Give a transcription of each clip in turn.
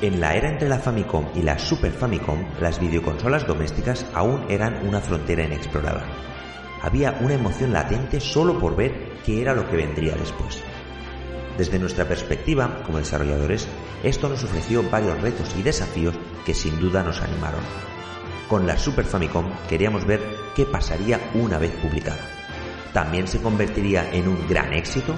En la era entre la Famicom y la Super Famicom, las videoconsolas domésticas aún eran una frontera inexplorada. Había una emoción latente solo por ver qué era lo que vendría después. Desde nuestra perspectiva como desarrolladores, esto nos ofreció varios retos y desafíos que sin duda nos animaron. Con la Super Famicom queríamos ver qué pasaría una vez publicada. ¿También se convertiría en un gran éxito?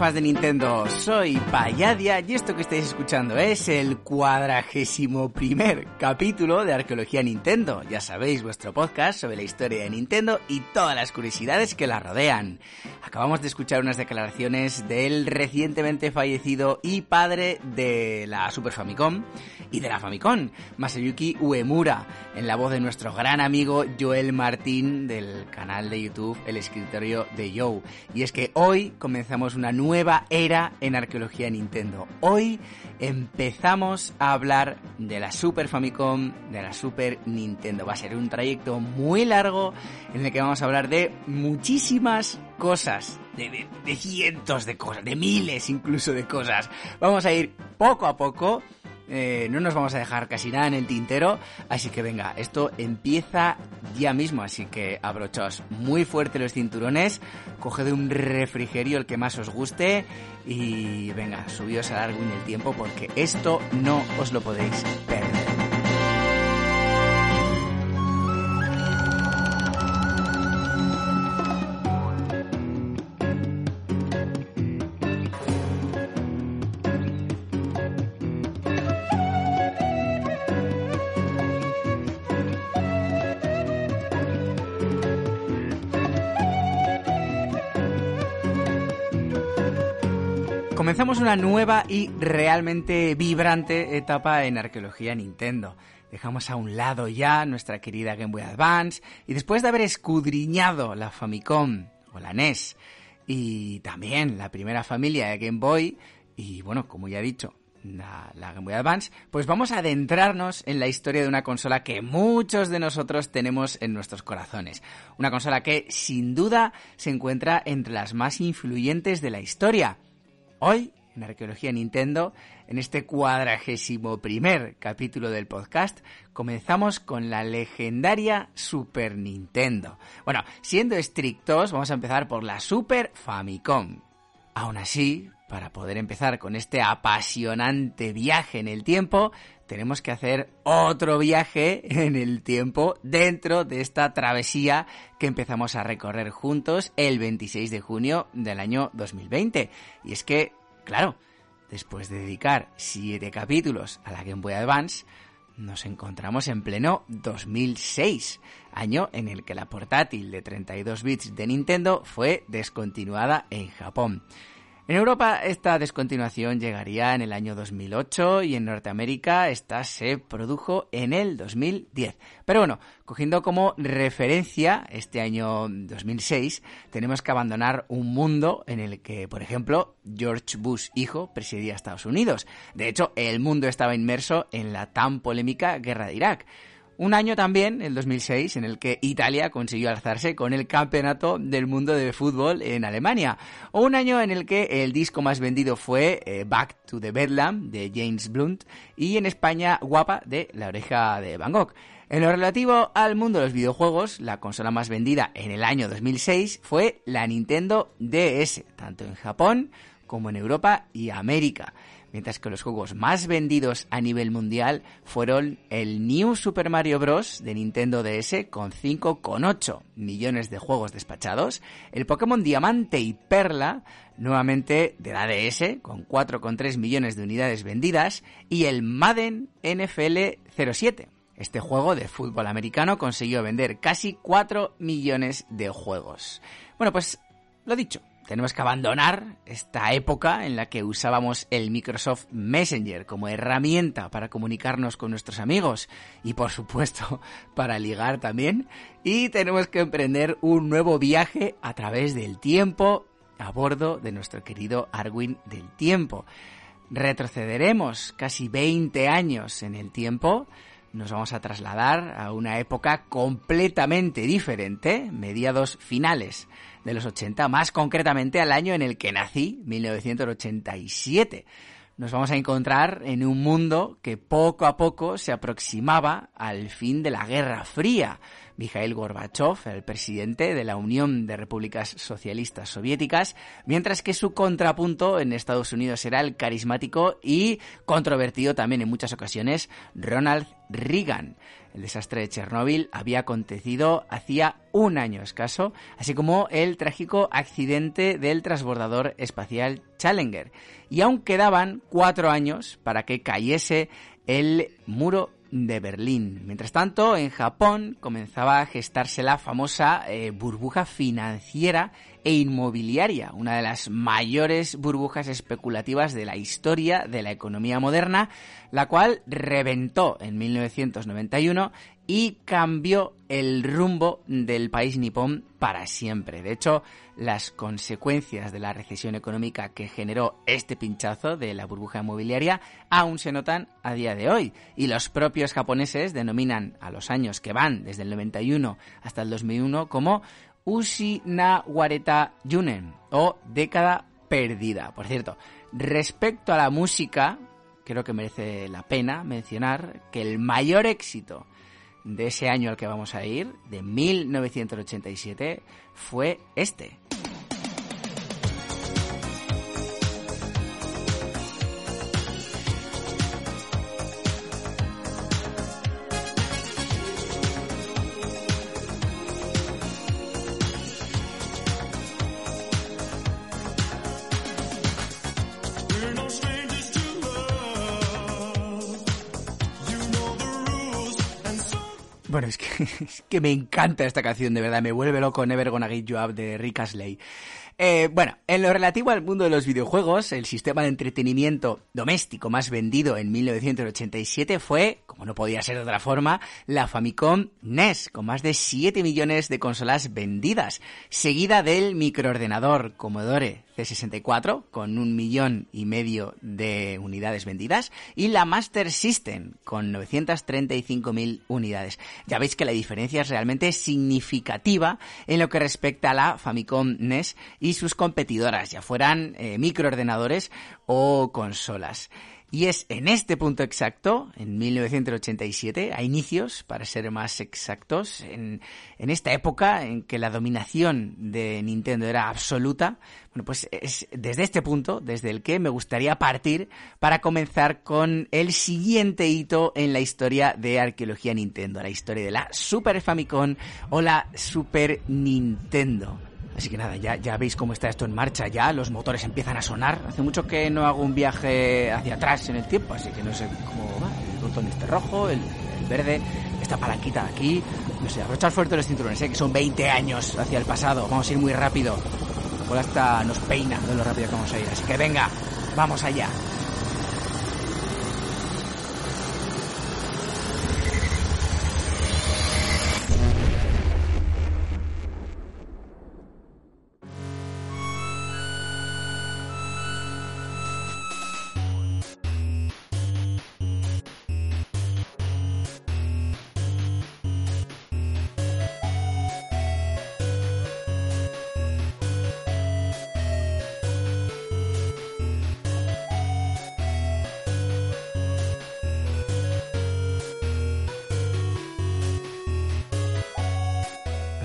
Fans de Nintendo, soy Payadia y esto que estáis escuchando es el cuadragésimo primer capítulo de Arqueología Nintendo. Ya sabéis, vuestro podcast sobre la historia de Nintendo y todas las curiosidades que la rodean. Acabamos de escuchar unas declaraciones del recientemente fallecido y padre de la Super Famicom y de la Famicom, Masayuki Uemura, en la voz de nuestro gran amigo Joel Martín del canal de YouTube El Escritorio de Joe. Y es que hoy comenzamos una nueva era en arqueología Nintendo. Hoy empezamos a hablar de la Super Famicom, de la Super Nintendo. Va a ser un trayecto muy largo en el que vamos a hablar de muchísimas cosas, de, de cientos de cosas, de miles incluso de cosas. Vamos a ir poco a poco. Eh, no nos vamos a dejar casi nada en el tintero, así que venga, esto empieza ya mismo, así que abrochaos muy fuerte los cinturones, coged un refrigerio el que más os guste y venga, subíos a largo en el tiempo porque esto no os lo podéis perder. Comenzamos una nueva y realmente vibrante etapa en arqueología Nintendo. Dejamos a un lado ya nuestra querida Game Boy Advance y después de haber escudriñado la Famicom o la NES y también la primera familia de Game Boy y bueno, como ya he dicho, la, la, Game Boy Advance, pues vamos a adentrarnos en la historia de una consola que muchos de nosotros tenemos en nuestros corazones. Una consola que sin duda se encuentra entre las más influyentes de la historia. Hoy, en Arqueología Nintendo, en este cuadragésimo primer capítulo del podcast, comenzamos con la legendaria Super Nintendo. Bueno, siendo estrictos, vamos a empezar por la Super Famicom. Aún así, para poder empezar con este apasionante viaje en el tiempo, tenemos que hacer otro viaje en el tiempo dentro de esta travesía que empezamos a recorrer juntos el 26 de junio del año 2020. Y es que, claro, después de dedicar siete capítulos a la Game Boy Advance, nos encontramos en pleno 2006, año en el que la portátil de 32 bits de Nintendo fue descontinuada en Japón. En Europa esta descontinuación llegaría en el año 2008 y en Norteamérica esta se produjo en el 2010. Pero bueno, cogiendo como referencia este año 2006, tenemos que abandonar un mundo en el que, por ejemplo, George Bush hijo presidía Estados Unidos. De hecho, el mundo estaba inmerso en la tan polémica guerra de Irak Un año también, el 2006, en el que Italia consiguió alzarse con el campeonato del mundo de fútbol en Alemania. O un año en el que el disco más vendido fue eh, Back to the Bedlam de James Blunt y en España Guapa de La oreja de Van Gogh. En lo relativo al mundo de los videojuegos, la consola más vendida en el año 2006 fue la Nintendo DS, tanto en Japón como en Europa y América mientras que los juegos más vendidos a nivel mundial fueron el New Super Mario Bros. de Nintendo DS con 5,8 millones de juegos despachados, el Pokémon Diamante y Perla, nuevamente de la DS, con 4,3 millones de unidades vendidas, y el Madden NFL 07. Este juego de fútbol americano consiguió vender casi 4 millones de juegos. Bueno, pues lo dicho, tenemos que abandonar esta época en la que usábamos el Microsoft Messenger como herramienta para comunicarnos con nuestros amigos y por supuesto para ligar también. Y tenemos que emprender un nuevo viaje a través del tiempo a bordo de nuestro querido Arwin del tiempo. Retrocederemos casi 20 años en el tiempo nos vamos a trasladar a una época completamente diferente, mediados finales de los 80, más concretamente al año en el que nací, 1987. Nos vamos a encontrar en un mundo que poco a poco se aproximaba al fin de la Guerra Fría. Mikhail Gorbachev, el presidente de la Unión de Repúblicas Socialistas Soviéticas, mientras que su contrapunto en Estados Unidos era el carismático y controvertido también en muchas ocasiones Ronald El desastre de Chernóbil había acontecido hacía un año escaso, así como el trágico accidente del transbordador espacial Challenger. Y aún quedaban cuatro años para que cayese el muro de Berlín. Mientras tanto, en Japón comenzaba a gestarse la famosa eh, burbuja financiera e inmobiliaria, una de las mayores burbujas especulativas de la historia de la economía moderna, la cual reventó en 1991 y cambió el rumbo del país nipón para siempre. De hecho, las consecuencias de la recesión económica que generó este pinchazo de la burbuja inmobiliaria aún se notan a día de hoy y los propios japoneses denominan a los años que van desde el 91 hasta el 2001 como Ushi na Junen o década perdida. Por cierto, respecto a la música, creo que merece la pena mencionar que el mayor éxito de ese año al que vamos a ir, de 1987, fue este. Es que, me encanta esta canción, de verdad, me vuelve loco Never Gonna Get You Up de Rick Astley. Eh, bueno, en lo relativo al mundo de los videojuegos, el sistema de entretenimiento doméstico más vendido en 1987 fue, como no podía ser de otra forma, la Famicom NES, con más de 7 millones de consolas vendidas, seguida del microordenador Commodore 64 con un millón y medio de unidades vendidas y la Master System con 935.000 unidades. Ya veis que la diferencia es realmente significativa en lo que respecta a la Famicom NES y sus competidoras, ya fueran eh, microordenadores o consolas. Y es en este punto exacto, en 1987, a inicios, para ser más exactos, en, esta época en que la dominación de Nintendo era absoluta, bueno, pues es desde este punto, desde el que me gustaría partir para comenzar con el siguiente hito en la historia de arqueología Nintendo, la historia de la Super Famicom o la Super Nintendo. Así que nada, ya, ya veis cómo está esto en marcha, ya los motores empiezan a sonar. Hace mucho que no hago un viaje hacia atrás en el tiempo, así que no sé cómo va. El botón este rojo, el, verde, esta palanquita de aquí. No sé, abrochar fuerte los cinturones, ¿eh? que son 20 años hacia el pasado. Vamos a ir muy rápido. Por hasta nos peina de lo rápido que vamos a ir. Así que venga, vamos allá.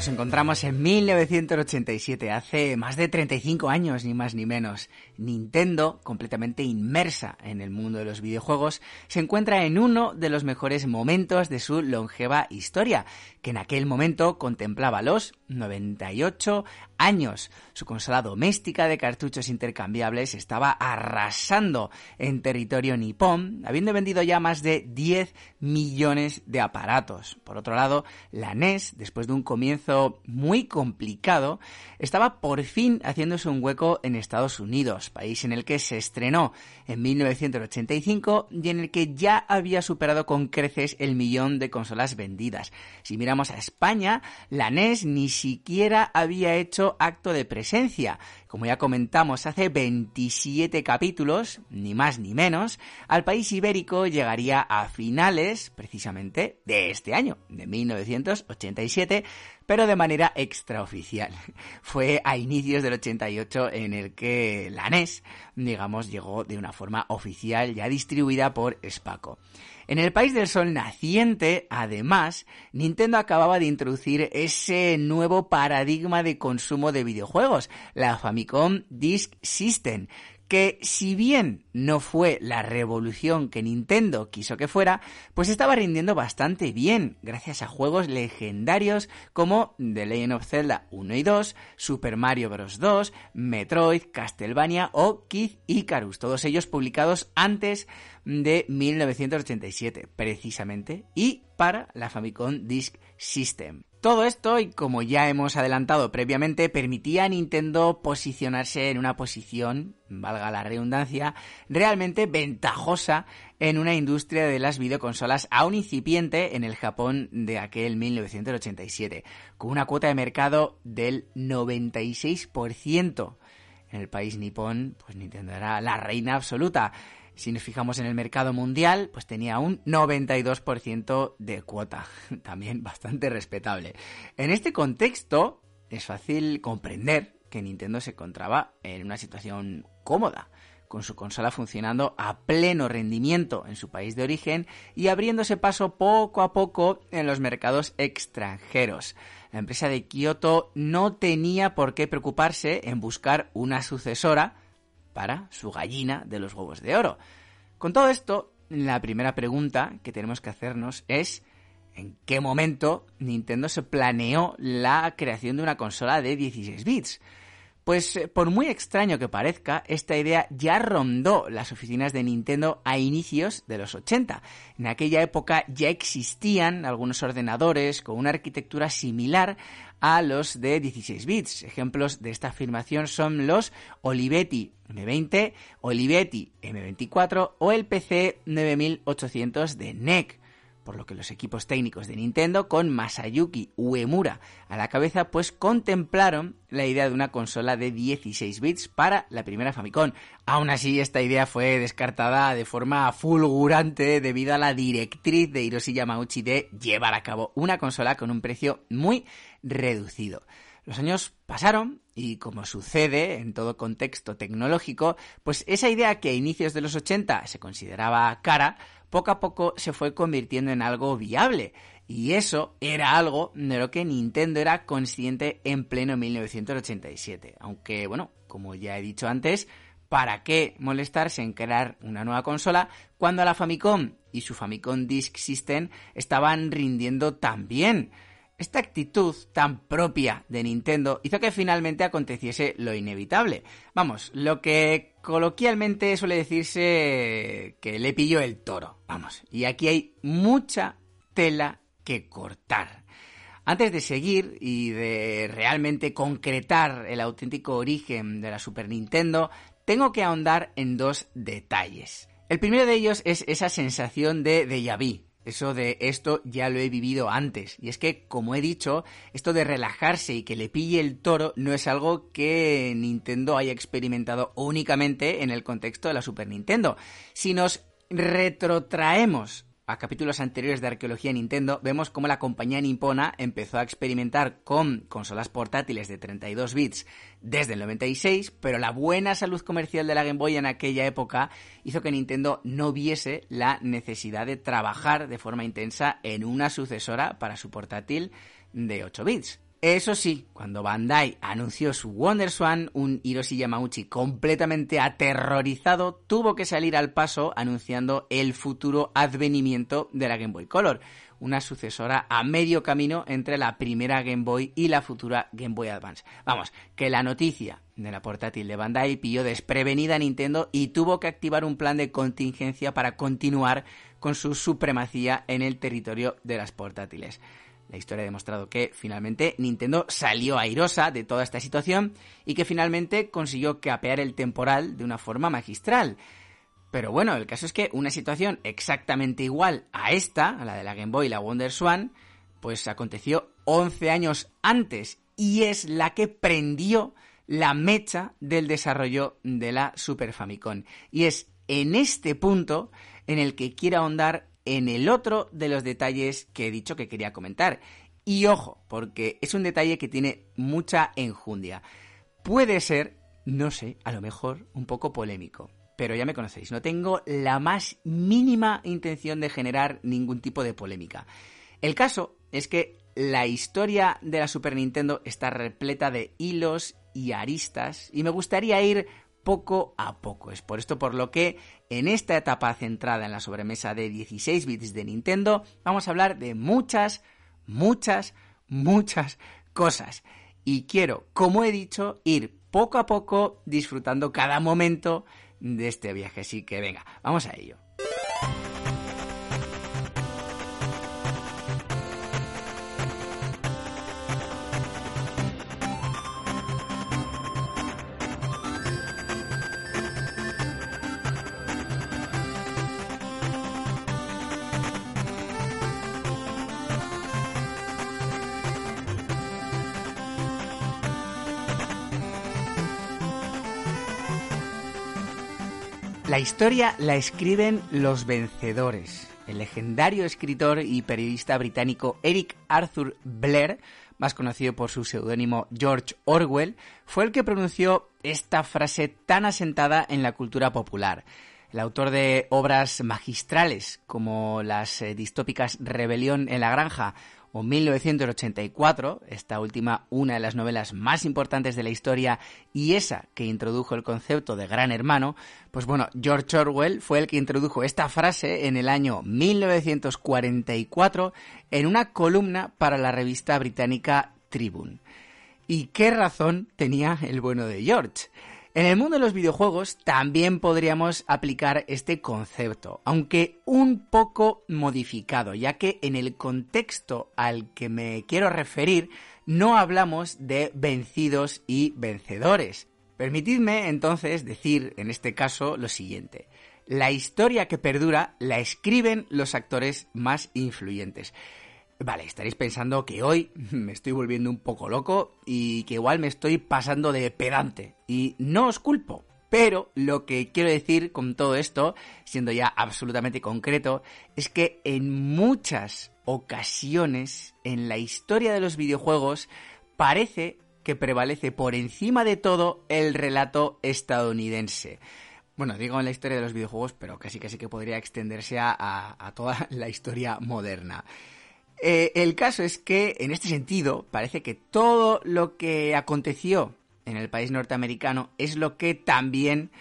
Nos encontramos en 1987, hace más de 35 años, ni más ni menos. Nintendo, completamente inmersa en el mundo de los videojuegos, se encuentra en uno de los mejores momentos de su longeva historia, que en aquel momento contemplaba los 98 años. Su consola doméstica de cartuchos intercambiables estaba arrasando en territorio nipón, habiendo vendido ya más de 10 millones de aparatos. Por otro lado, la NES, después de un comienzo muy complicado, estaba por fin haciéndose un hueco en Estados Unidos, país en el que se estrenó en 1985 y en el que ya había superado con creces el millón de consolas vendidas. Si miramos a España, la NES ni siquiera había hecho acto de presencia. Como ya comentamos hace 27 capítulos, ni más ni menos, al país ibérico llegaría a finales, precisamente, de este año, de 1987, pero de manera extraoficial. Fue a inicios del 88 en el que la NES, digamos, llegó de una forma oficial ya distribuida por Spaco. En el país del sol naciente, además, Nintendo acababa de introducir ese nuevo paradigma de consumo de videojuegos, la Famicom Disk System, que si bien no fue la revolución que Nintendo quiso que fuera, pues estaba rindiendo bastante bien, gracias a juegos legendarios como The Legend of Zelda 1 y 2, Super Mario Bros. 2, Metroid, Castlevania o Kid Icarus, todos ellos publicados antes de 1987, precisamente, y para la Famicom Disk System. Todo esto, y como ya hemos adelantado previamente, permitía a Nintendo posicionarse en una posición, valga la redundancia, realmente ventajosa en una industria de las videoconsolas aún incipiente en el Japón de aquel 1987, con una cuota de mercado del 96%. En el país nipón, pues Nintendo era la reina absoluta. Si nos fijamos en el mercado mundial, pues tenía un 92% de cuota, también bastante respetable. En este contexto, es fácil comprender que Nintendo se encontraba en una situación cómoda, con su consola funcionando a pleno rendimiento en su país de origen y abriéndose paso poco a poco en los mercados extranjeros. La empresa de Kyoto no tenía por qué preocuparse en buscar una sucesora para su gallina de los huevos de oro. Con todo esto, la primera pregunta que tenemos que hacernos es ¿en qué momento Nintendo se planeó la creación de una consola de 16 bits? Pues eh, por muy extraño que parezca, esta idea ya rondó las oficinas de Nintendo a inicios de los 80. En aquella época ya existían algunos ordenadores con una arquitectura similar a los de 16 bits. Ejemplos de esta afirmación son los Olivetti M20, Olivetti M24 o el PC 9800 de NEC por lo que los equipos técnicos de Nintendo, con Masayuki Uemura a la cabeza, pues contemplaron la idea de una consola de 16 bits para la primera Famicom. Aún así, esta idea fue descartada de forma fulgurante debido a la directriz de Hiroshi Yamauchi de llevar a cabo una consola con un precio muy reducido. Los años pasaron y como sucede en todo contexto tecnológico, pues esa idea que a inicios de los 80 se consideraba cara, poco a poco se fue convirtiendo en algo viable. Y eso era algo de lo que Nintendo era consciente en pleno 1987. Aunque, bueno, como ya he dicho antes, ¿para qué molestarse en crear una nueva consola cuando la Famicom y su Famicom Disk System estaban rindiendo tan bien? Esta actitud tan propia de Nintendo hizo que finalmente aconteciese lo inevitable. Vamos, lo que coloquialmente suele decirse que le pilló el toro. Vamos, y aquí hay mucha tela que cortar. Antes de seguir y de realmente concretar el auténtico origen de la Super Nintendo, tengo que ahondar en dos detalles. El primero de ellos es esa sensación de déjà vu, eso de esto ya lo he vivido antes. Y es que, como he dicho, esto de relajarse y que le pille el toro no es algo que Nintendo haya experimentado únicamente en el contexto de la Super Nintendo. Si nos retrotraemos a capítulos anteriores de Arqueología Nintendo, vemos cómo la compañía nipona empezó a experimentar con consolas portátiles de 32 bits desde el 96, pero la buena salud comercial de la Game Boy en aquella época hizo que Nintendo no viese la necesidad de trabajar de forma intensa en una sucesora para su portátil de 8 bits. Eso sí, cuando Bandai anunció su WonderSwan, un Hiroshi Yamauchi completamente aterrorizado tuvo que salir al paso anunciando el futuro advenimiento de la Game Boy Color, una sucesora a medio camino entre la primera Game Boy y la futura Game Boy Advance. Vamos, que la noticia de la portátil de Bandai pilló desprevenida a Nintendo y tuvo que activar un plan de contingencia para continuar con su supremacía en el territorio de las portátiles. La historia ha demostrado que finalmente Nintendo salió airosa de toda esta situación y que finalmente consiguió capear el temporal de una forma magistral. Pero bueno, el caso es que una situación exactamente igual a esta, a la de la Game Boy y la Wonder Swan, pues aconteció 11 años antes y es la que prendió la mecha del desarrollo de la Super Famicom. Y es en este punto en el que quiero ahondar en el otro de los detalles que he dicho que quería comentar. Y ojo, porque es un detalle que tiene mucha enjundia. Puede ser, no sé, a lo mejor un poco polémico. Pero ya me conocéis, no tengo la más mínima intención de generar ningún tipo de polémica. El caso es que la historia de la Super Nintendo está repleta de hilos y aristas y me gustaría ir poco a poco. Es por esto por lo que en esta etapa centrada en la sobremesa de 16 bits de Nintendo vamos a hablar de muchas, muchas, muchas cosas. Y quiero, como he dicho, ir poco a poco disfrutando cada momento de este viaje. Así que venga, vamos a ello. La historia la escriben los vencedores. El legendario escritor y periodista británico Eric Arthur Blair, más conocido por su seudónimo George Orwell, fue el que pronunció esta frase tan asentada en la cultura popular. El autor de obras magistrales como las eh, distópicas Rebelión en la Granja o 1984, esta última una de las novelas más importantes de la historia y esa que introdujo el concepto de gran hermano, pues bueno, George Orwell fue el que introdujo esta frase en el año 1944 en una columna para la revista británica Tribune. ¿Y qué razón tenía el bueno de George? En el mundo de los videojuegos también podríamos aplicar este concepto, aunque un poco modificado, ya que en el contexto al que me quiero referir no hablamos de vencidos y vencedores. Permitidme entonces decir en este caso lo siguiente. La historia que perdura la escriben los actores más influyentes. Vale, estaréis pensando que hoy me estoy volviendo un poco loco y que igual me estoy pasando de pedante. Y no os culpo. Pero lo que quiero decir con todo esto, siendo ya absolutamente concreto, es que en muchas ocasiones en la historia de los videojuegos parece que prevalece por encima de todo el relato estadounidense. Bueno, digo en la historia de los videojuegos, pero casi casi que podría extenderse a, toda la historia moderna. Eh, el caso es que, en este sentido, parece que todo lo que aconteció en el país norteamericano es lo que también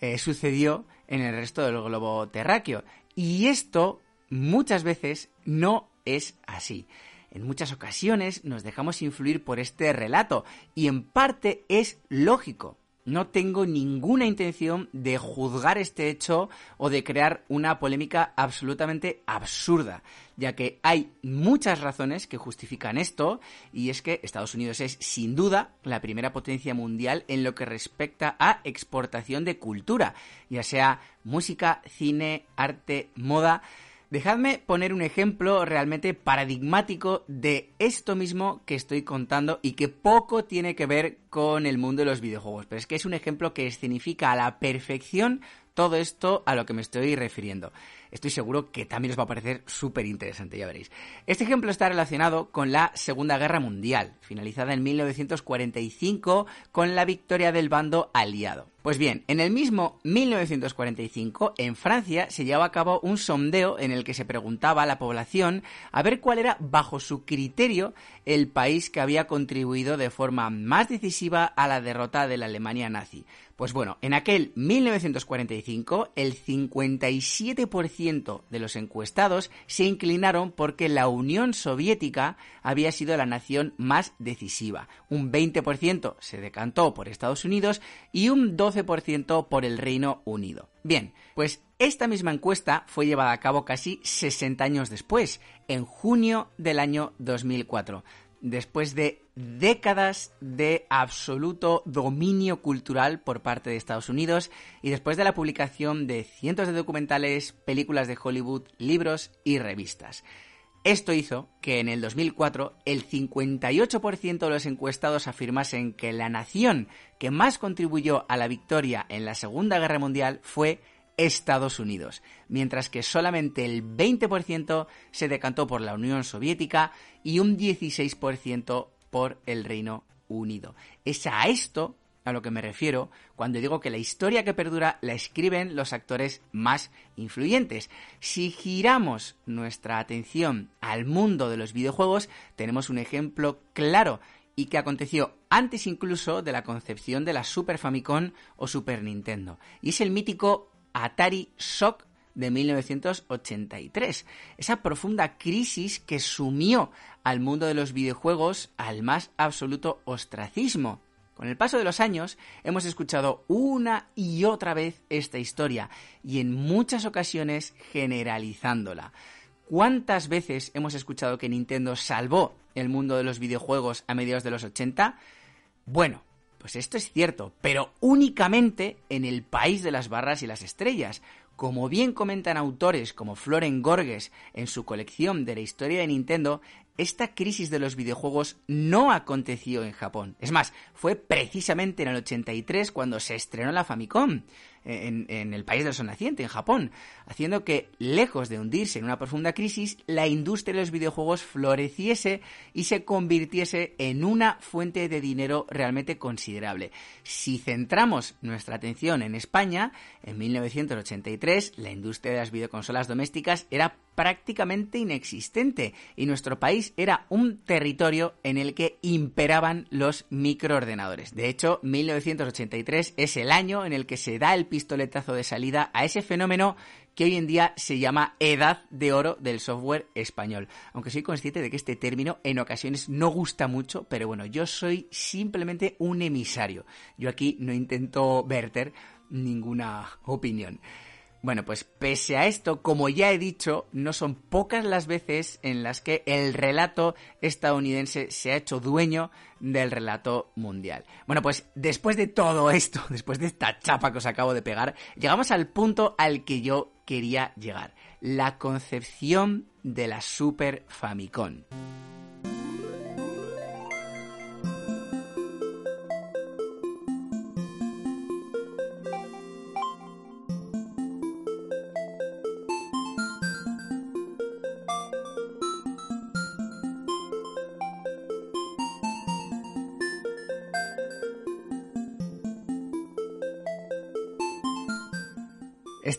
eh, sucedió en el resto del globo terráqueo. Y esto muchas veces no es así. En muchas ocasiones nos dejamos influir por este relato y en parte es lógico. No tengo ninguna intención de juzgar este hecho o de crear una polémica absolutamente absurda, ya que hay muchas razones que justifican esto, y es que Estados Unidos es sin duda la primera potencia mundial en lo que respecta a exportación de cultura, ya sea música, cine, arte, moda, Dejadme poner un ejemplo realmente paradigmático de esto mismo que estoy contando y que poco tiene que ver con el mundo de los videojuegos, pero es que es un ejemplo que escenifica a la perfección todo esto a lo que me estoy refiriendo. Estoy seguro que también os va a parecer súper interesante, ya veréis. Este ejemplo está relacionado con la Segunda Guerra Mundial, finalizada en 1945 con la victoria del bando aliado. Pues bien, en el mismo 1945, en Francia, se llevaba a cabo un sondeo en el que se preguntaba a la población a ver cuál era, bajo su criterio, el país que había contribuido de forma más decisiva a la derrota de la Alemania nazi. Pues bueno, en aquel 1945 el 57% de los encuestados se inclinaron porque la Unión Soviética había sido la nación más decisiva. Un 20% se decantó por Estados Unidos y un 12% por el Reino Unido. Bien, pues esta misma encuesta fue llevada a cabo casi 60 años después, en junio del año 2004 después de décadas de absoluto dominio cultural por parte de Estados Unidos y después de la publicación de cientos de documentales, películas de Hollywood, libros y revistas. Esto hizo que en el 2004 el 58% de los encuestados afirmasen que la nación que más contribuyó a la victoria en la Segunda Guerra Mundial fue Estados Unidos, mientras que solamente el 20% se decantó por la Unión Soviética y un 16% por el Reino Unido. Es a esto a lo que me refiero cuando digo que la historia que perdura la escriben los actores más influyentes. Si giramos nuestra atención al mundo de los videojuegos, tenemos un ejemplo claro y que aconteció antes incluso de la concepción de la Super Famicom o Super Nintendo. Y es el mítico Atari Shock de 1983. Esa profunda crisis que sumió al mundo de los videojuegos al más absoluto ostracismo. Con el paso de los años hemos escuchado una y otra vez esta historia y en muchas ocasiones generalizándola. ¿Cuántas veces hemos escuchado que Nintendo salvó el mundo de los videojuegos a mediados de los 80? Bueno, pues esto es cierto, pero únicamente en el país de las barras y las estrellas. Como bien comentan autores como Floren Gorges en su colección de la historia de Nintendo, esta crisis de los videojuegos no aconteció en Japón. Es más, fue precisamente en el 83 cuando se estrenó la Famicom en, el país del sol naciente, en Japón, haciendo que, lejos de hundirse en una profunda crisis, la industria de los videojuegos floreciese y se convirtiese en una fuente de dinero realmente considerable. Si centramos nuestra atención en España, en 1983 la industria de las videoconsolas domésticas era prácticamente inexistente y nuestro país era un territorio en el que imperaban los microordenadores. De hecho, 1983 es el año en el que se da el pistoletazo de salida a ese fenómeno que hoy en día se llama edad de oro del software español. Aunque soy consciente de que este término en ocasiones no gusta mucho, pero bueno, yo soy simplemente un emisario. Yo aquí no intento verter ninguna opinión. Bueno, pues pese a esto, como ya he dicho, no son pocas las veces en las que el relato estadounidense se ha hecho dueño del relato mundial. Bueno, pues después de todo esto, después de esta chapa que os acabo de pegar, llegamos al punto al que yo quería llegar, la concepción de la Super Famicom.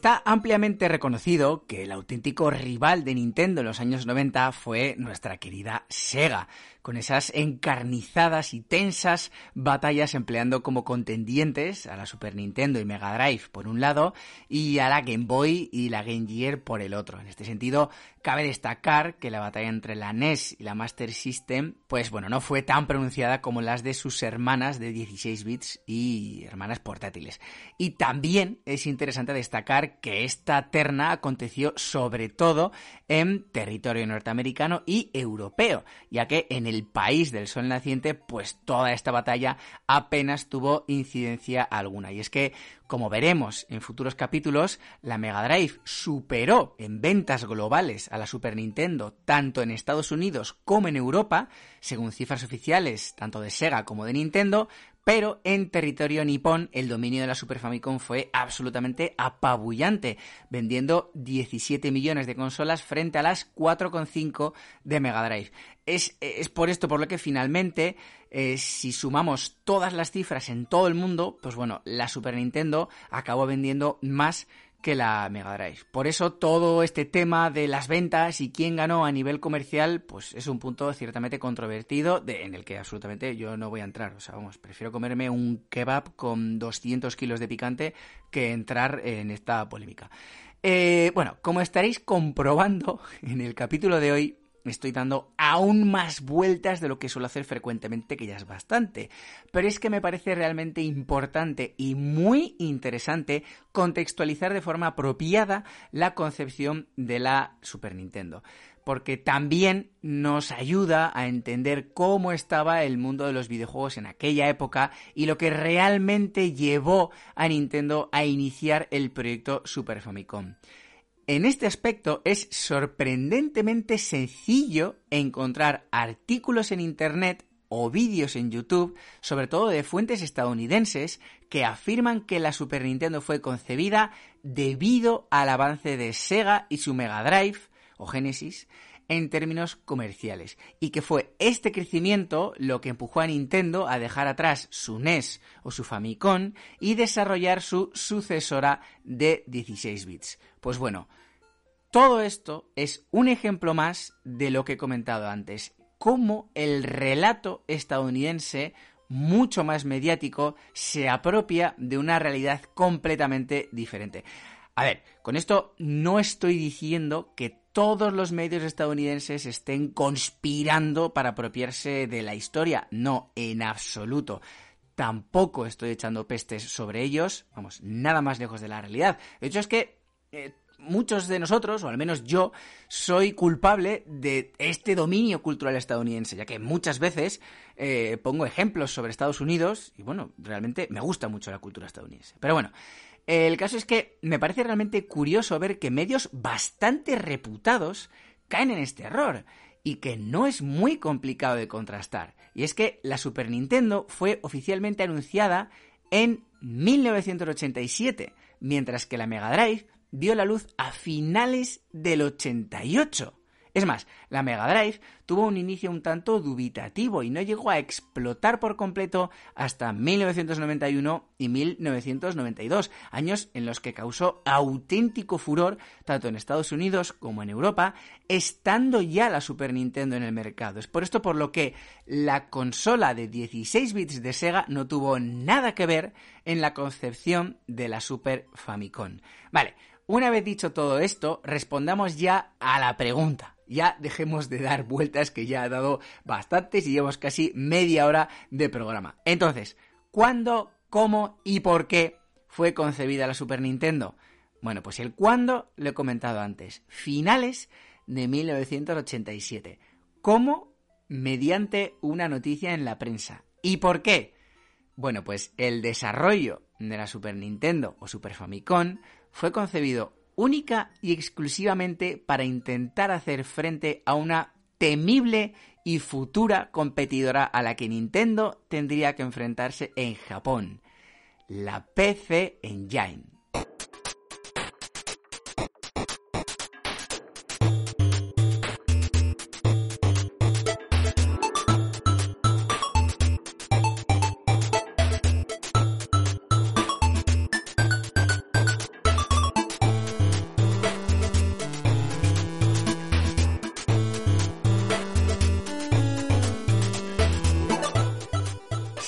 Está ampliamente reconocido que el auténtico rival de Nintendo en los años 90 fue nuestra querida Sega, con esas encarnizadas y tensas batallas empleando como contendientes a la Super Nintendo y Mega Drive por un lado y a la Game Boy y la Game Gear por el otro. En este sentido, cabe destacar que la batalla entre la NES y la Master System, pues bueno, no fue tan pronunciada como las de sus hermanas de 16 bits y hermanas portátiles. Y también es interesante destacar que esta terna aconteció sobre todo en territorio norteamericano y europeo, ya que en el el país del sol naciente, pues toda esta batalla apenas tuvo incidencia alguna. Y es que, como veremos en futuros capítulos, la Mega Drive superó en ventas globales a la Super Nintendo tanto en Estados Unidos como en Europa, según cifras oficiales tanto de Sega como de Nintendo, pero en territorio nipón el dominio de la Super Famicom fue absolutamente apabullante, vendiendo 17 millones de consolas frente a las 4,5 de Mega Drive. Es, es, por esto por lo que finalmente, eh, si sumamos todas las cifras en todo el mundo, pues bueno, la Super Nintendo acabó vendiendo más que la Mega. Por eso todo este tema de las ventas y quién ganó a nivel comercial, pues es un punto ciertamente controvertido en el que absolutamente yo no voy a entrar. O sea, vamos, prefiero comerme un kebab con 200 kilos de picante que entrar en esta polémica. Eh, bueno, como estaréis comprobando en el capítulo de hoy, estoy dando aún más vueltas de lo que suelo hacer frecuentemente, que ya es bastante. Pero es que me parece realmente importante y muy interesante contextualizar de forma apropiada la concepción de la Super Nintendo. Porque también nos ayuda a entender cómo estaba el mundo de los videojuegos en aquella época y lo que realmente llevó a Nintendo a iniciar el proyecto Super Famicom. En este aspecto es sorprendentemente sencillo encontrar artículos en Internet o vídeos en YouTube, sobre todo de fuentes estadounidenses, que afirman que la Super Nintendo fue concebida debido al avance de Sega y su Mega Drive, o Genesis, en términos comerciales, y que fue este crecimiento lo que empujó a Nintendo a dejar atrás su NES o su Famicom y desarrollar su sucesora de 16 bits. Pues bueno, todo esto es un ejemplo más de lo que he comentado antes, cómo el relato estadounidense mucho más mediático se apropia de una realidad completamente diferente. A ver, con esto no estoy diciendo que todos los medios estadounidenses estén conspirando para apropiarse de la historia. No, en absoluto. Tampoco estoy echando pestes sobre ellos. Vamos, nada más lejos de la realidad. De hecho, es que eh, muchos de nosotros, o al menos yo, soy culpable de este dominio cultural estadounidense, ya que muchas veces eh, pongo ejemplos sobre Estados Unidos y bueno, realmente me gusta mucho la cultura estadounidense. Pero bueno, el caso es que me parece realmente curioso ver que medios bastante reputados caen en este error y que no es muy complicado de contrastar. Y es que la Super Nintendo fue oficialmente anunciada en 1987, mientras que la Mega Drive vio la luz a finales del 88. Es más, la Mega Drive tuvo un inicio un tanto dubitativo y no llegó a explotar por completo hasta 1991 y 1992, años en los que causó auténtico furor tanto en Estados Unidos como en Europa, estando ya la Super Nintendo en el mercado. Es por esto por lo que la consola de 16 bits de Sega no tuvo nada que ver en la concepción de la Super Famicom. Vale, una vez dicho todo esto, respondamos ya a la pregunta ya dejemos de dar vueltas que ya ha dado bastantes y llevamos casi media hora de programa. Entonces, ¿cuándo, cómo y por qué fue concebida la Super Nintendo? Bueno, pues el cuándo lo he comentado antes. Finales de 1987. ¿Cómo? Mediante una noticia en la prensa. ¿Y por qué? Bueno, pues el desarrollo de la Super Nintendo o Super Famicom fue concebido única y exclusivamente para intentar hacer frente a una temible y futura competidora a la que Nintendo tendría que enfrentarse en Japón, la PC Engine.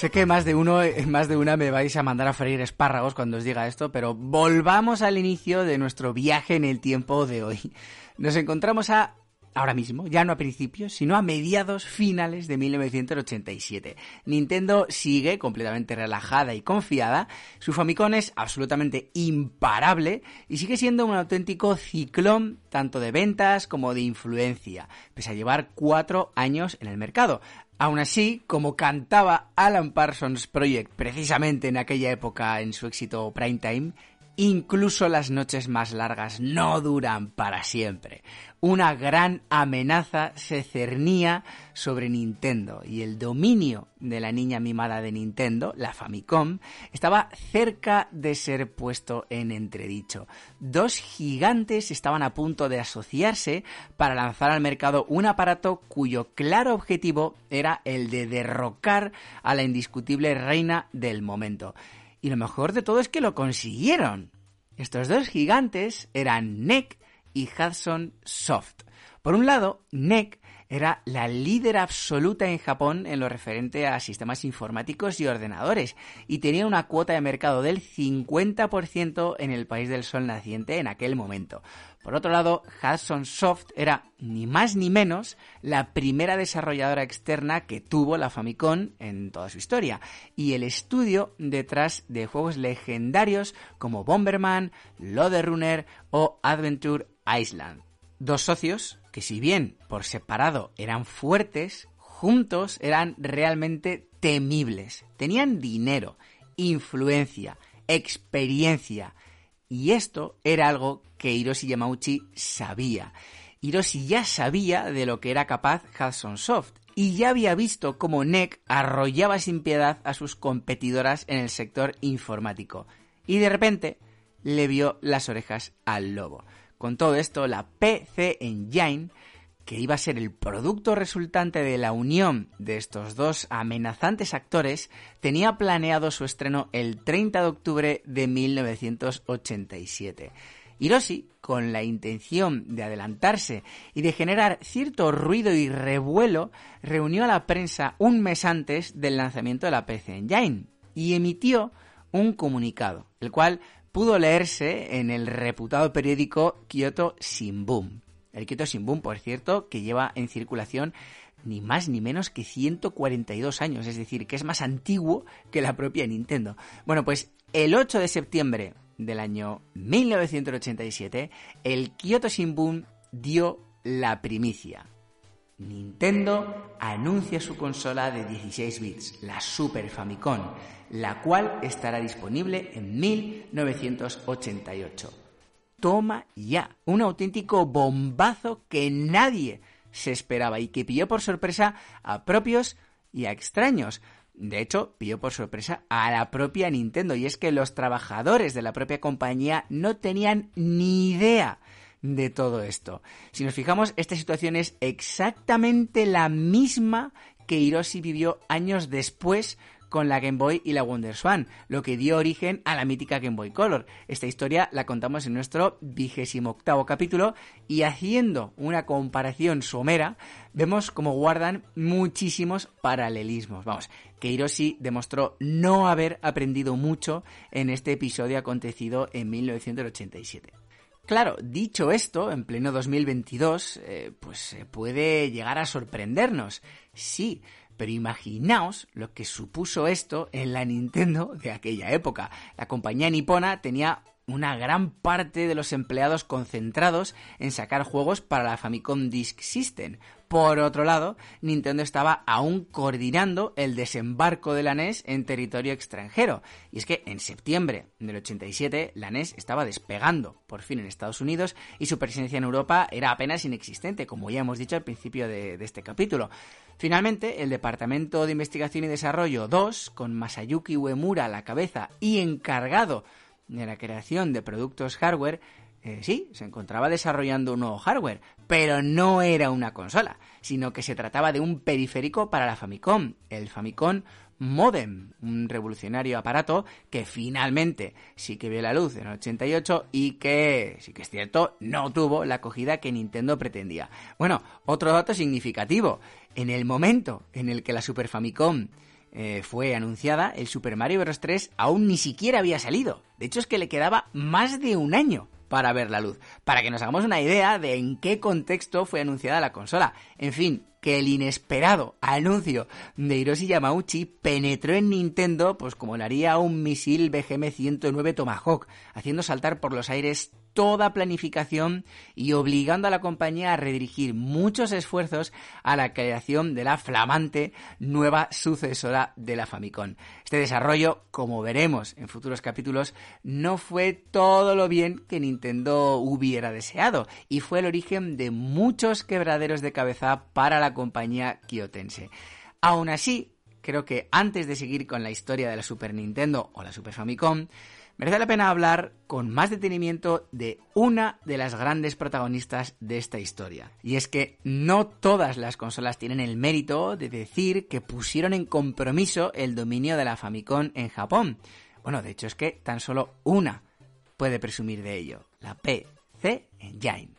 Sé que más de uno, eh, más de una me vais a mandar a freír espárragos cuando os diga esto, pero volvamos al inicio de nuestro viaje en el tiempo de hoy. Nos encontramos a ahora mismo, ya no a principios, sino a mediados finales de 1987. Nintendo sigue completamente relajada y confiada, su Famicom es absolutamente imparable y sigue siendo un auténtico ciclón tanto de ventas como de influencia, pese a llevar cuatro años en el mercado. Aún así, como cantaba Alan Parsons Project precisamente en aquella época en su éxito Prime Time, Incluso las noches más largas no duran para siempre. Una gran amenaza se cernía sobre Nintendo y el dominio de la niña mimada de Nintendo, la Famicom, estaba cerca de ser puesto en entredicho. Dos gigantes estaban a punto de asociarse para lanzar al mercado un aparato cuyo claro objetivo era el de derrocar a la indiscutible reina del momento. Y lo mejor de todo es que lo consiguieron. Estos dos gigantes eran NEC y Hudson Soft. Por un lado, NEC era la líder absoluta en Japón en lo referente a sistemas informáticos y ordenadores y tenía una cuota de mercado del 50% en el país del sol naciente en aquel momento. Por otro lado, Hudson Soft era ni más ni menos la primera desarrolladora externa que tuvo la Famicom en toda su historia y el estudio detrás de juegos legendarios como Bomberman, Runner o Adventure Island. Dos socios que si bien por separado eran fuertes, juntos eran realmente temibles. Tenían dinero, influencia, experiencia, y esto era algo que Hiroshi Yamauchi sabía. Hiroshi ya sabía de lo que era capaz Hudson Soft y ya había visto cómo NEC arrollaba sin piedad a sus competidoras en el sector informático. Y de repente le vio las orejas al lobo. Con todo esto, la PC Engine que iba a ser el producto resultante de la unión de estos dos amenazantes actores, tenía planeado su estreno el 30 de octubre de 1987. Hiroshi, con la intención de adelantarse y de generar cierto ruido y revuelo, reunió a la prensa un mes antes del lanzamiento de la PC Engine y emitió un comunicado, el cual pudo leerse en el reputado periódico Kyoto Shimbun. El Kyoto Shimbun, por cierto, que lleva en circulación ni más ni menos que 142 años, es decir, que es más antiguo que la propia Nintendo. Bueno, pues el 8 de septiembre del año 1987, el Kyoto Shimbun dio la primicia. Nintendo anuncia su consola de 16 bits, la Super Famicom, la cual estará disponible en 1988 toma ya. Un auténtico bombazo que nadie se esperaba y que pilló por sorpresa a propios y a extraños. De hecho, pilló por sorpresa a la propia Nintendo y es que los trabajadores de la propia compañía no tenían ni idea de todo esto. Si nos fijamos, esta situación es exactamente la misma que Hiroshi vivió años después con la Game Boy y la WonderSwan, lo que dio origen a la mítica Game Boy Color. Esta historia la contamos en nuestro vigésimo octavo capítulo y haciendo una comparación somera, vemos como guardan muchísimos paralelismos. Vamos, que demostró no haber aprendido mucho en este episodio acontecido en 1987. Claro, dicho esto, en pleno 2022, eh, pues puede llegar a sorprendernos. Sí, pero imaginaos lo que supuso esto en la Nintendo de aquella época. La compañía nipona tenía una gran parte de los empleados concentrados en sacar juegos para la Famicom Disk System. Por otro lado, Nintendo estaba aún coordinando el desembarco de la NES en territorio extranjero. Y es que en septiembre del 87 la NES estaba despegando por fin en Estados Unidos y su presencia en Europa era apenas inexistente, como ya hemos dicho al principio de, este capítulo. Finalmente, el Departamento de Investigación y Desarrollo 2, con Masayuki Uemura a la cabeza y encargado de la creación de productos hardware, eh, sí, se encontraba desarrollando un nuevo hardware, pero no era una consola, sino que se trataba de un periférico para la Famicom, el Famicom Modem, un revolucionario aparato que finalmente sí que vio la luz en el 88 y que, sí que es cierto, no tuvo la acogida que Nintendo pretendía. Bueno, otro dato significativo, en el momento en el que la Super Famicom eh, fue anunciada, el Super Mario Bros. 3 aún ni siquiera había salido. De hecho, es que le quedaba más de un año para ver la luz. Para que nos hagamos una idea de en qué contexto fue anunciada la consola. En fin, que el inesperado anuncio de Hiroshi Yamauchi penetró en Nintendo pues como lo haría un misil BGM-109 Tomahawk, haciendo saltar por los aires toda planificación y obligando a la compañía a redirigir muchos esfuerzos a la creación de la flamante nueva sucesora de la Famicom. Este desarrollo, como veremos en futuros capítulos, no fue todo lo bien que Nintendo hubiera deseado y fue el origen de muchos quebraderos de cabeza para la compañía kiotense. Aún así, creo que antes de seguir con la historia de la Super Nintendo o la Super Famicom, merece la pena hablar con más detenimiento de una de las grandes protagonistas de esta historia. Y es que no todas las consolas tienen el mérito de decir que pusieron en compromiso el dominio de la Famicom en Japón. Bueno, de hecho es que tan solo una puede presumir de ello, la PC Engine.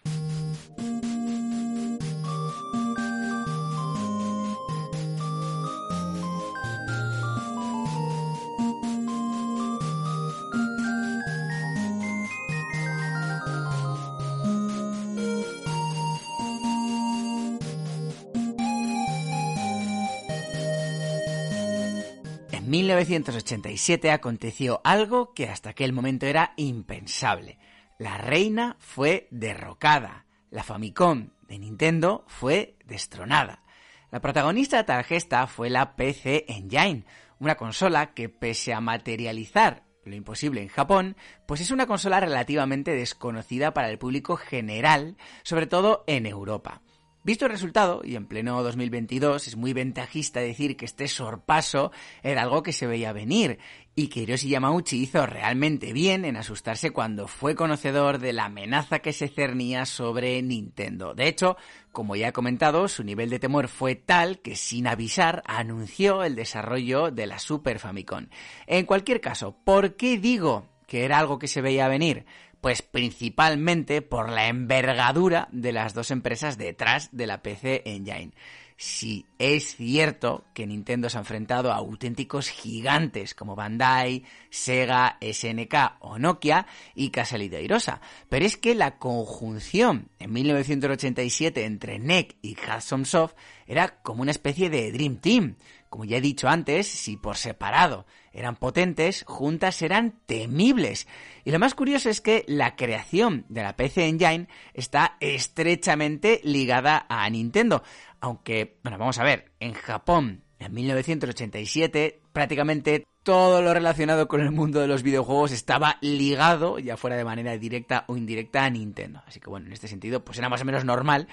1987 aconteció algo que hasta aquel momento era impensable. La reina fue derrocada. La Famicom de Nintendo fue destronada. La protagonista de tal gesta fue la PC Engine, una consola que pese a materializar lo imposible en Japón, pues es una consola relativamente desconocida para el público general, sobre todo en Europa. Visto el resultado, y en pleno 2022, es muy ventajista decir que este sorpaso era algo que se veía venir, y que Hiroshi Yamauchi hizo realmente bien en asustarse cuando fue conocedor de la amenaza que se cernía sobre Nintendo. De hecho, como ya he comentado, su nivel de temor fue tal que sin avisar anunció el desarrollo de la Super Famicom. En cualquier caso, ¿por qué digo que era algo que se veía venir? Pues principalmente por la envergadura de las dos empresas detrás de la PC Engine. Si es cierto que Nintendo se ha enfrentado a auténticos gigantes como Bandai, Sega, SNK o Nokia y salido airosa, pero es que la conjunción en 1987 entre NEC y Hudson Soft era como una especie de Dream Team. Como ya he dicho antes, si por separado eran potentes, juntas eran temibles. Y lo más curioso es que la creación de la PC Engine está estrechamente ligada a Nintendo. Aunque, bueno, vamos a ver, en Japón, en 1987, prácticamente todo lo relacionado con el mundo de los videojuegos estaba ligado, ya fuera de manera directa o indirecta, a Nintendo. Así que bueno, en este sentido, pues era más o menos normal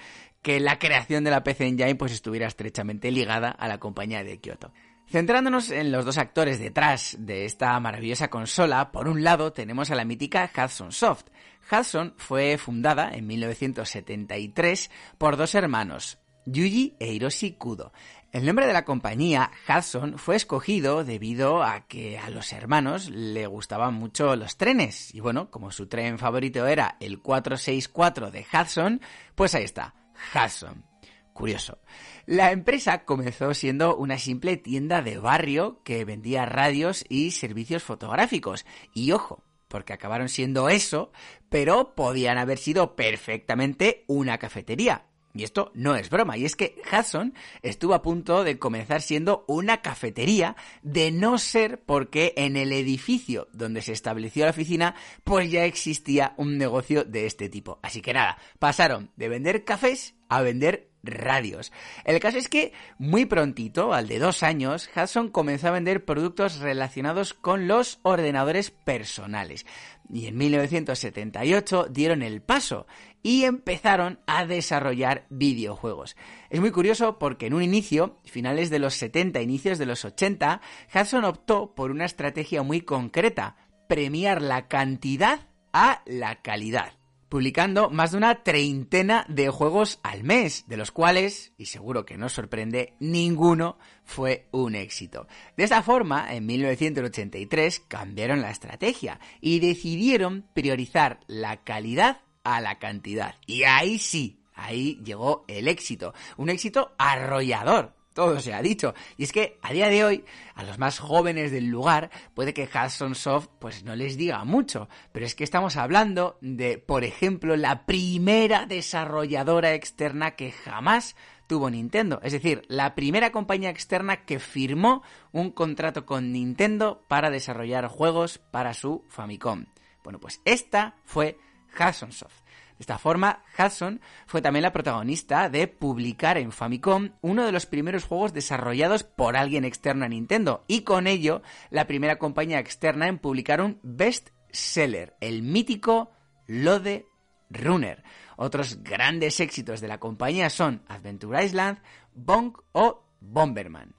que la creación de la PC Engine pues estuviera estrechamente ligada a la compañía de Kyoto. Centrándonos en los dos actores detrás de esta maravillosa consola, por un lado tenemos a la mítica Hudson Soft. Hudson fue fundada en 1973 por dos hermanos, Yuji e Hiroshi Kudo. El nombre de la compañía, Hudson, fue escogido debido a que a los hermanos le gustaban mucho los trenes. Y bueno, como su tren favorito era el 464 de Hudson, pues ahí está, Hudson. Curioso. La empresa comenzó siendo una simple tienda de barrio que vendía radios y servicios fotográficos. Y ojo, porque acabaron siendo eso, pero podían haber sido perfectamente una cafetería. Y esto no es broma, y es que Hudson estuvo a punto de comenzar siendo una cafetería, de no ser porque en el edificio donde se estableció la oficina, pues ya existía un negocio de este tipo. Así que nada, pasaron de vender cafés a vender radios. El caso es que muy prontito, al de dos años, Hudson comenzó a vender productos relacionados con los ordenadores personales. Y en 1978 dieron el paso y empezaron a desarrollar videojuegos. Es muy curioso porque en un inicio, finales de los 70, inicios de los 80, Hudson optó por una estrategia muy concreta, premiar la cantidad a la calidad publicando más de una treintena de juegos al mes, de los cuales, y seguro que no sorprende, ninguno fue un éxito. De esta forma, en 1983 cambiaron la estrategia y decidieron priorizar la calidad a la cantidad. Y ahí sí, ahí llegó el éxito, un éxito arrollador todo se ha dicho. Y es que a día de hoy, a los más jóvenes del lugar, puede que Hudson Soft pues no les diga mucho. Pero es que estamos hablando de, por ejemplo, la primera desarrolladora externa que jamás tuvo Nintendo. Es decir, la primera compañía externa que firmó un contrato con Nintendo para desarrollar juegos para su Famicom. Bueno, pues esta fue Hudson Soft. De esta forma, Hudson fue también la protagonista de publicar en Famicom uno de los primeros juegos desarrollados por alguien externo a Nintendo y con ello la primera compañía externa en publicar un best seller, el mítico Lode Runner. Otros grandes éxitos de la compañía son Adventure Island, Bonk o Bomberman.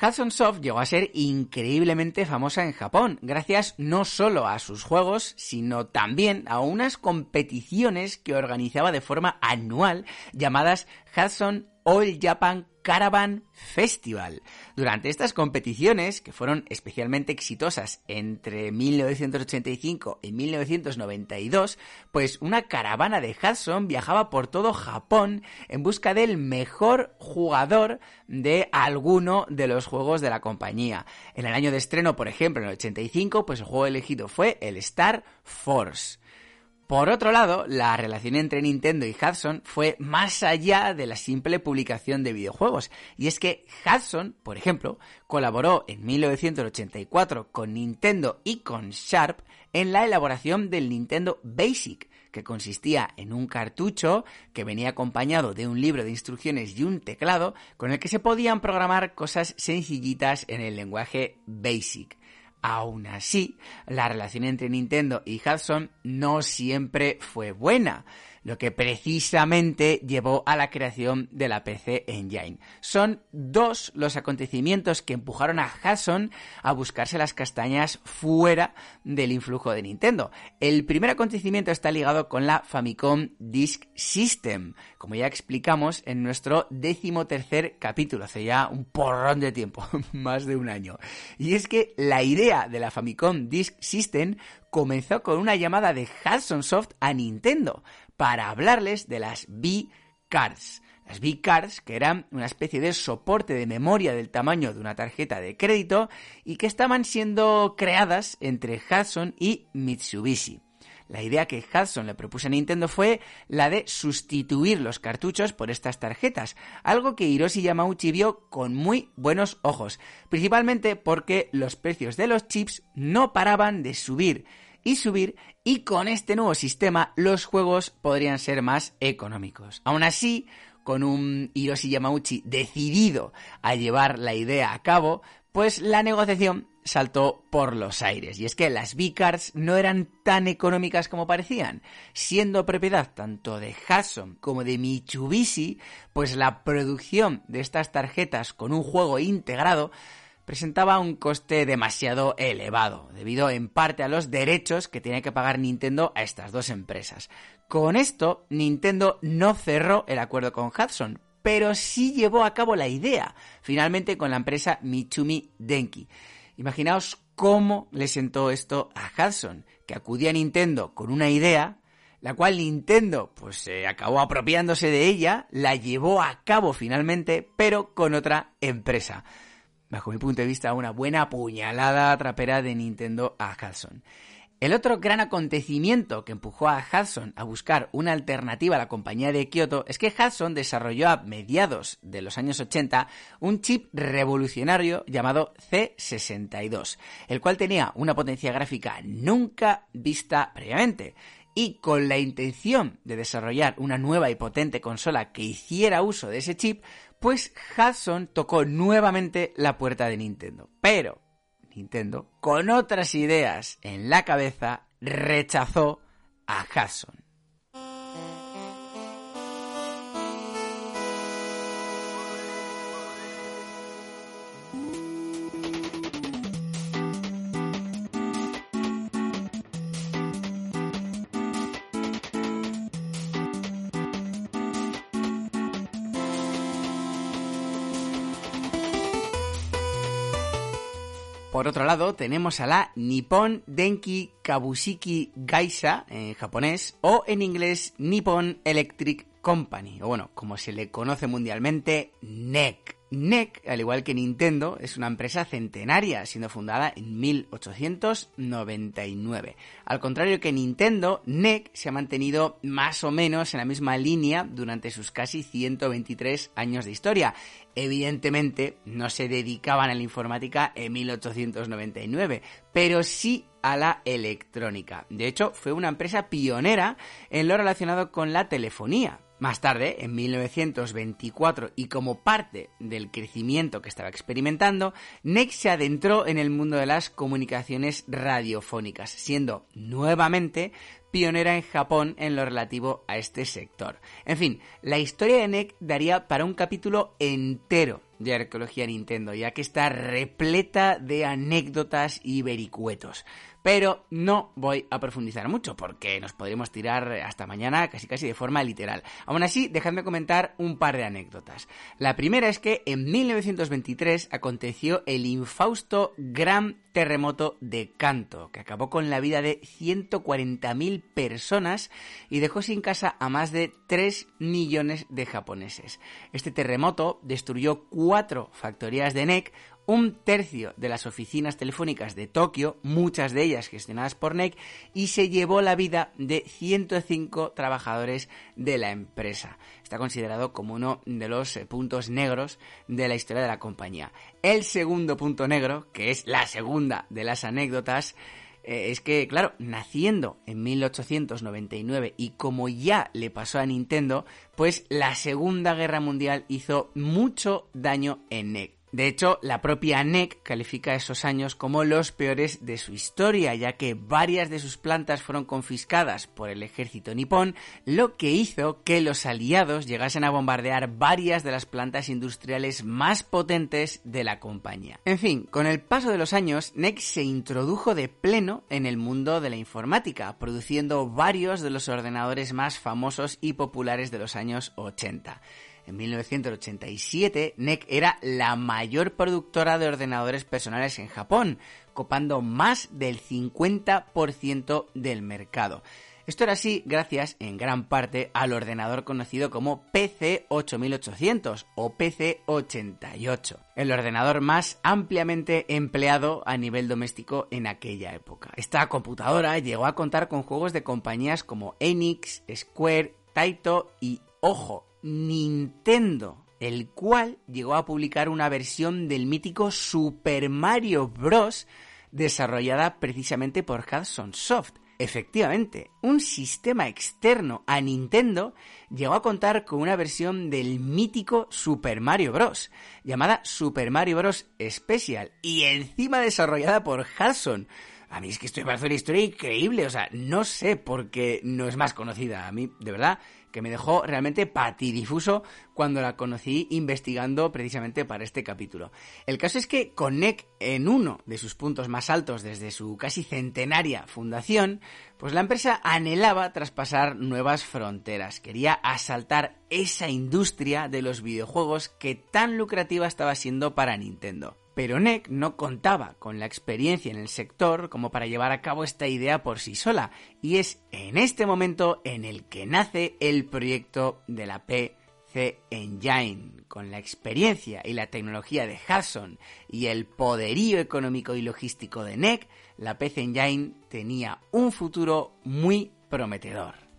Hudson Soft llegó a ser increíblemente famosa en Japón, gracias no solo a sus juegos, sino también a unas competiciones que organizaba de forma anual llamadas Hudson All Japan Caravan Festival. Durante estas competiciones, que fueron especialmente exitosas entre 1985 y 1992, pues una caravana de Hudson viajaba por todo Japón en busca del mejor jugador de alguno de los juegos de la compañía. En el año de estreno, por ejemplo, en el 85, pues el juego elegido fue el Star Force. Por otro lado, la relación entre Nintendo y Hudson fue más allá de la simple publicación de videojuegos, y es que Hudson, por ejemplo, colaboró en 1984 con Nintendo y con Sharp en la elaboración del Nintendo Basic, que consistía en un cartucho que venía acompañado de un libro de instrucciones y un teclado con el que se podían programar cosas sencillitas en el lenguaje Basic. Aún así, la relación entre Nintendo y Hudson no siempre fue buena lo que precisamente llevó a la creación de la PC Engine. Son dos los acontecimientos que empujaron a Hudson a buscarse las castañas fuera del influjo de Nintendo. El primer acontecimiento está ligado con la Famicom Disk System, como ya explicamos en nuestro décimo tercer capítulo, hace ya un porrón de tiempo, más de un año. Y es que la idea de la Famicom Disk System comenzó con una llamada de Hudson Soft a Nintendo para hablarles de las V-Cards. Las V-Cards, que eran una especie de soporte de memoria del tamaño de una tarjeta de crédito y que estaban siendo creadas entre Hudson y Mitsubishi. La idea que Hudson le propuso a Nintendo fue la de sustituir los cartuchos por estas tarjetas, algo que Hiroshi Yamauchi vio con muy buenos ojos, principalmente porque los precios de los chips no paraban de subir y subir y con este nuevo sistema los juegos podrían ser más económicos. Aún así, con un Hiroshi Yamauchi decidido a llevar la idea a cabo, pues la negociación saltó por los aires. Y es que las V-Cards no eran tan económicas como parecían. Siendo propiedad tanto de Hudson como de Mitsubishi, pues la producción de estas tarjetas con un juego integrado presentaba un coste demasiado elevado, debido en parte a los derechos que tenía que pagar Nintendo a estas dos empresas. Con esto, Nintendo no cerró el acuerdo con Hudson, pero sí llevó a cabo la idea, finalmente con la empresa Mitsumi Denki. Imaginaos cómo le sentó esto a Hudson, que acudía a Nintendo con una idea, la cual Nintendo pues se acabó apropiándose de ella, la llevó a cabo finalmente, pero con otra empresa bajo mi punto de vista, una buena puñalada trapera de Nintendo a Hudson. El otro gran acontecimiento que empujó a Hudson a buscar una alternativa a la compañía de Kyoto es que Hudson desarrolló a mediados de los años 80 un chip revolucionario llamado C62, el cual tenía una potencia gráfica nunca vista previamente y con la intención de desarrollar una nueva y potente consola que hiciera uso de ese chip, pues Hudson tocó nuevamente la puerta de Nintendo. Pero Nintendo, con otras ideas en la cabeza, rechazó a Hudson. Otro lado, tenemos a la Nippon Denki Kabushiki Gaisha en japonés o en inglés Nippon Electric Company, o bueno, como se le conoce mundialmente, NEC. NEC, al igual que Nintendo, es una empresa centenaria, siendo fundada en 1899. Al contrario que Nintendo, NEC se ha mantenido más o menos en la misma línea durante sus casi 123 años de historia. Evidentemente, no se dedicaban a la informática en 1899, pero sí a la electrónica. De hecho, fue una empresa pionera en lo relacionado con la telefonía. Más tarde, en 1924, y como parte del crecimiento que estaba experimentando, NEC se adentró en el mundo de las comunicaciones radiofónicas, siendo nuevamente pionera en Japón en lo relativo a este sector. En fin, la historia de NEC daría para un capítulo entero de arqueología Nintendo, ya que está repleta de anécdotas y vericuetos pero no voy a profundizar mucho porque nos podríamos tirar hasta mañana casi casi de forma literal. Aún así, dejadme comentar un par de anécdotas. La primera es que en 1923 aconteció el infausto gran terremoto de Kanto, que acabó con la vida de 140.000 personas y dejó sin casa a más de 3 millones de japoneses. Este terremoto destruyó cuatro factorías de NEC, un tercio de las oficinas telefónicas de Tokio, muchas de ellas gestionadas por NEC, y se llevó la vida de 105 trabajadores de la empresa. Está considerado como uno de los eh, puntos negros de la historia de la compañía. El segundo punto negro, que es la segunda de las anécdotas, eh, es que, claro, naciendo en 1899 y como ya le pasó a Nintendo, pues la Segunda Guerra Mundial hizo mucho daño en NEC. De hecho, la propia NEC califica esos años como los peores de su historia, ya que varias de sus plantas fueron confiscadas por el ejército nipón, lo que hizo que los aliados llegasen a bombardear varias de las plantas industriales más potentes de la compañía. En fin, con el paso de los años, NEC se introdujo de pleno en el mundo de la informática, produciendo varios de los ordenadores más famosos y populares de los años 80. En 1987, NEC era la mayor productora de ordenadores personales en Japón, copando más del 50% del mercado. Esto era así gracias, en gran parte, al ordenador conocido como PC 8800 o PC 88, el ordenador más ampliamente empleado a nivel doméstico en aquella época. Esta computadora llegó a contar con juegos de compañías como Enix, Square, Taito y, ojo, Nintendo, el cual llegó a publicar una versión del mítico Super Mario Bros. desarrollada precisamente por Hudson Soft. Efectivamente, un sistema externo a Nintendo llegó a contar con una versión del mítico Super Mario Bros. llamada Super Mario Bros. Special y encima desarrollada por Hudson. A mí es que esto me parece una historia increíble, o sea, no sé por qué no es más conocida. A mí, de verdad, que me dejó realmente patidifuso cuando la conocí investigando precisamente para este capítulo. El caso es que Connect, en uno de sus puntos más altos desde su casi centenaria fundación, pues la empresa anhelaba traspasar nuevas fronteras, quería asaltar esa industria de los videojuegos que tan lucrativa estaba siendo para Nintendo. Pero NEC no contaba con la experiencia en el sector como para llevar a cabo esta idea por sí sola, y es en este momento en el que nace el proyecto de la PC Engine. Con la experiencia y la tecnología de Hudson y el poderío económico y logístico de NEC, la PC Engine tenía un futuro muy prometedor.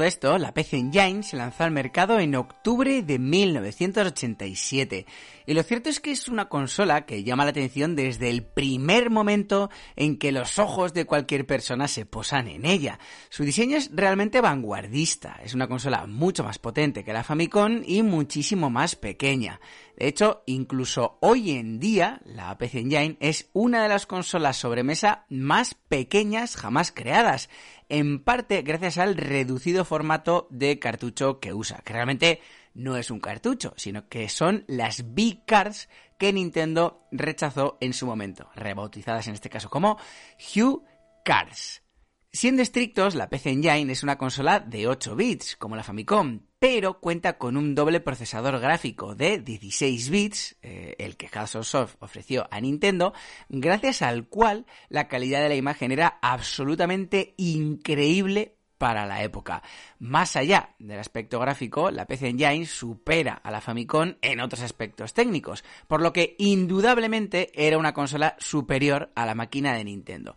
Todo esto, la PC Engine se lanzó al mercado en octubre de 1987. Y lo cierto es que es una consola que llama la atención desde el primer momento en que los ojos de cualquier persona se posan en ella. Su diseño es realmente vanguardista. Es una consola mucho más potente que la Famicom y muchísimo más pequeña. De hecho, incluso hoy en día, la PC Engine es una de las consolas sobremesa más pequeñas jamás creadas en parte gracias al reducido formato de cartucho que usa, que realmente no es un cartucho, sino que son las B-Cards que Nintendo rechazó en su momento, rebautizadas en este caso como Hue Cards. Siendo estrictos, la PC Engine es una consola de 8 bits, como la Famicom, pero cuenta con un doble procesador gráfico de 16 bits, eh, el que Soft ofreció a Nintendo, gracias al cual la calidad de la imagen era absolutamente increíble para la época. Más allá del aspecto gráfico, la PC Engine supera a la Famicom en otros aspectos técnicos, por lo que indudablemente era una consola superior a la máquina de Nintendo.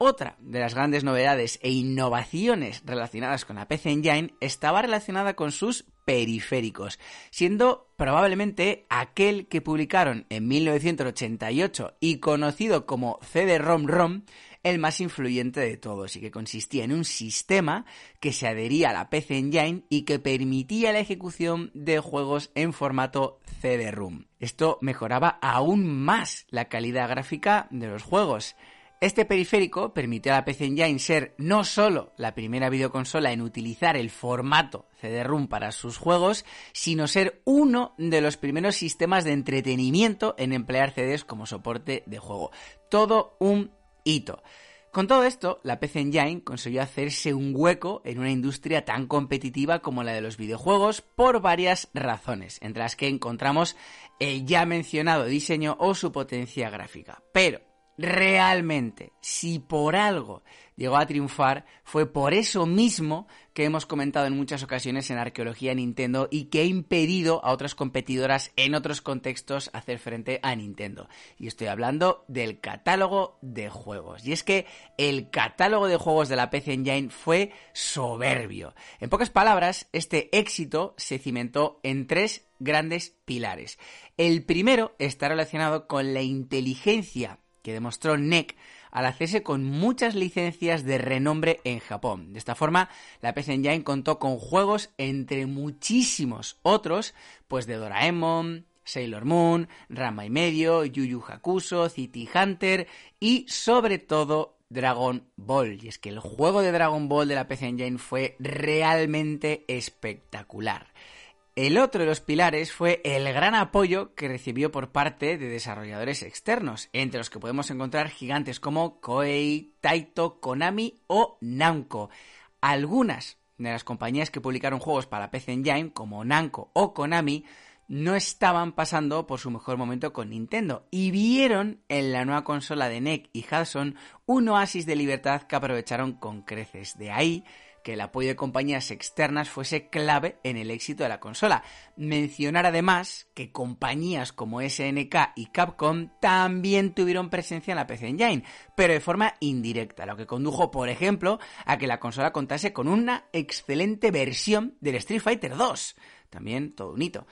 Otra de las grandes novedades e innovaciones relacionadas con la PC Engine estaba relacionada con sus periféricos, siendo probablemente aquel que publicaron en 1988 y conocido como CD-ROM-ROM el más influyente de todos y que consistía en un sistema que se adhería a la PC Engine y que permitía la ejecución de juegos en formato CD-ROM. Esto mejoraba aún más la calidad gráfica de los juegos. Este periférico permitió a la PC Engine ser no solo la primera videoconsola en utilizar el formato CD-ROM para sus juegos, sino ser uno de los primeros sistemas de entretenimiento en emplear CDs como soporte de juego. Todo un hito. Con todo esto, la PC Engine consiguió hacerse un hueco en una industria tan competitiva como la de los videojuegos por varias razones, entre las que encontramos el ya mencionado diseño o su potencia gráfica. Pero realmente, si por algo llegó a triunfar, fue por eso mismo que hemos comentado en muchas ocasiones en Arqueología Nintendo y que ha impedido a otras competidoras en otros contextos hacer frente a Nintendo. Y estoy hablando del catálogo de juegos. Y es que el catálogo de juegos de la PC Engine fue soberbio. En pocas palabras, este éxito se cimentó en tres grandes pilares. El primero está relacionado con la inteligencia que demostró NEC al hacerse con muchas licencias de renombre en Japón. De esta forma, la PC Engine contó con juegos entre muchísimos otros, pues de Doraemon, Sailor Moon, Rama y medio, Yu Yu Hakusho, City Hunter y sobre todo Dragon Ball. Y es que el juego de Dragon Ball de la PC Engine fue realmente espectacular. El otro de los pilares fue el gran apoyo que recibió por parte de desarrolladores externos, entre los que podemos encontrar gigantes como Koei, Taito, Konami o Namco. Algunas de las compañías que publicaron juegos para PC Engine, como Namco o Konami, no estaban pasando por su mejor momento con Nintendo y vieron en la nueva consola de NEC y Hudson un oasis de libertad que aprovecharon con creces. De ahí que el apoyo de compañías externas fuese clave en el éxito de la consola. Mencionar además que compañías como SNK y Capcom también tuvieron presencia en la PC Engine, pero de forma indirecta, lo que condujo, por ejemplo, a que la consola contase con una excelente versión del Street Fighter 2. También todo un hito.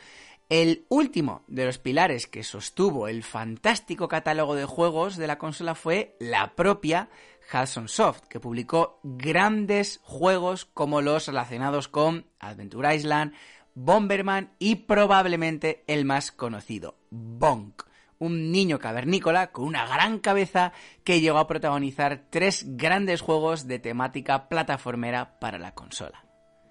El último de los pilares que sostuvo el fantástico catálogo de juegos de la consola fue la propia Hudson Soft, que publicó grandes juegos como los relacionados con Adventure Island, Bomberman y probablemente el más conocido, Bonk, un niño cavernícola con una gran cabeza que llegó a protagonizar tres grandes juegos de temática plataformera para la consola.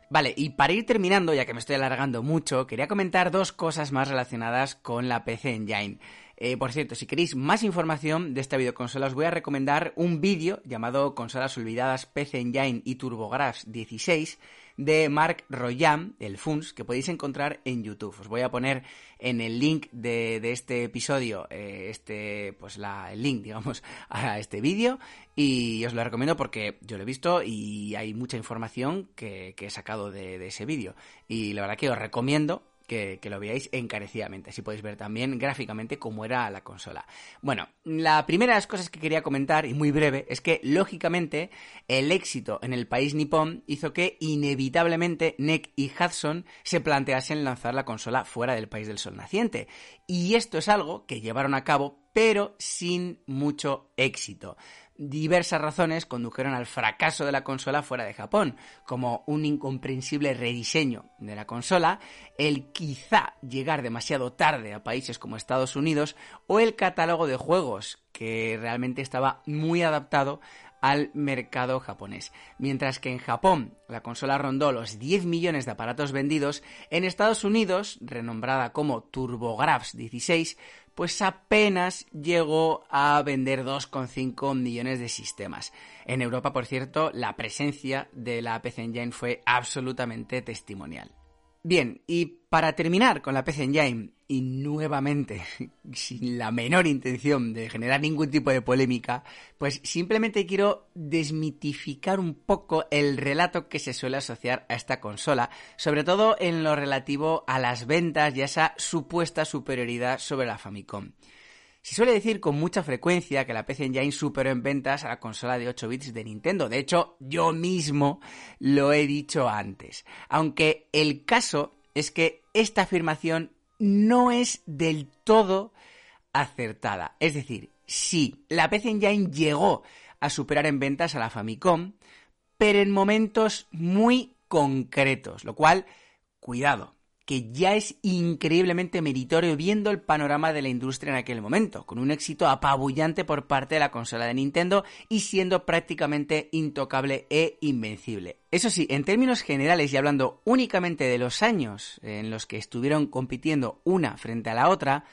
Vale, y para ir terminando, ya que me estoy alargando mucho, quería comentar dos cosas más relacionadas con la PC Engine. Eh, por cierto, si queréis más información de esta videoconsola, os voy a recomendar un vídeo llamado Consolas Olvidadas PC Engine y TurboGrafx 16 de Mark Royan, el FUNS, que podéis encontrar en YouTube. Os voy a poner en el link de, este episodio, eh, este, pues la, el link, digamos, a este vídeo. Y os lo recomiendo porque yo lo he visto y hay mucha información que, he sacado de, de ese vídeo. Y la verdad que os recomiendo que, lo veáis encarecidamente. Así podéis ver también gráficamente cómo era la consola. Bueno, la primera de las cosas que quería comentar, y muy breve, es que lógicamente el éxito en el país nipón hizo que inevitablemente NEC y Hudson se planteasen lanzar la consola fuera del país del sol naciente. Y esto es algo que llevaron a cabo, pero sin mucho éxito diversas razones condujeron al fracaso de la consola fuera de Japón, como un incomprensible rediseño de la consola, el quizá llegar demasiado tarde a países como Estados Unidos o el catálogo de juegos que realmente estaba muy adaptado al mercado japonés. Mientras que en Japón la consola rondó los 10 millones de aparatos vendidos, en Estados Unidos, renombrada como TurboGrafx 16, pues apenas llegó a vender 2,5 millones de sistemas. En Europa, por cierto, la presencia de la PC Engine fue absolutamente testimonial. Bien, y para terminar con la PC Engine, y nuevamente, sin la menor intención de generar ningún tipo de polémica, pues simplemente quiero desmitificar un poco el relato que se suele asociar a esta consola, sobre todo en lo relativo a las ventas y a esa supuesta superioridad sobre la Famicom. Se suele decir con mucha frecuencia que la PC Engine superó en ventas a la consola de 8 bits de Nintendo. De hecho, yo mismo lo he dicho antes. Aunque el caso es que esta afirmación no es del todo acertada. Es decir, sí, la PC Engine llegó a superar en ventas a la Famicom, pero en momentos muy concretos, lo cual, cuidado, que ya es increíblemente meritorio viendo el panorama de la industria en aquel momento, con un éxito apabullante por parte de la consola de Nintendo y siendo prácticamente intocable e invencible. Eso sí, en términos generales y hablando únicamente de los años en los que estuvieron compitiendo una frente a la otra,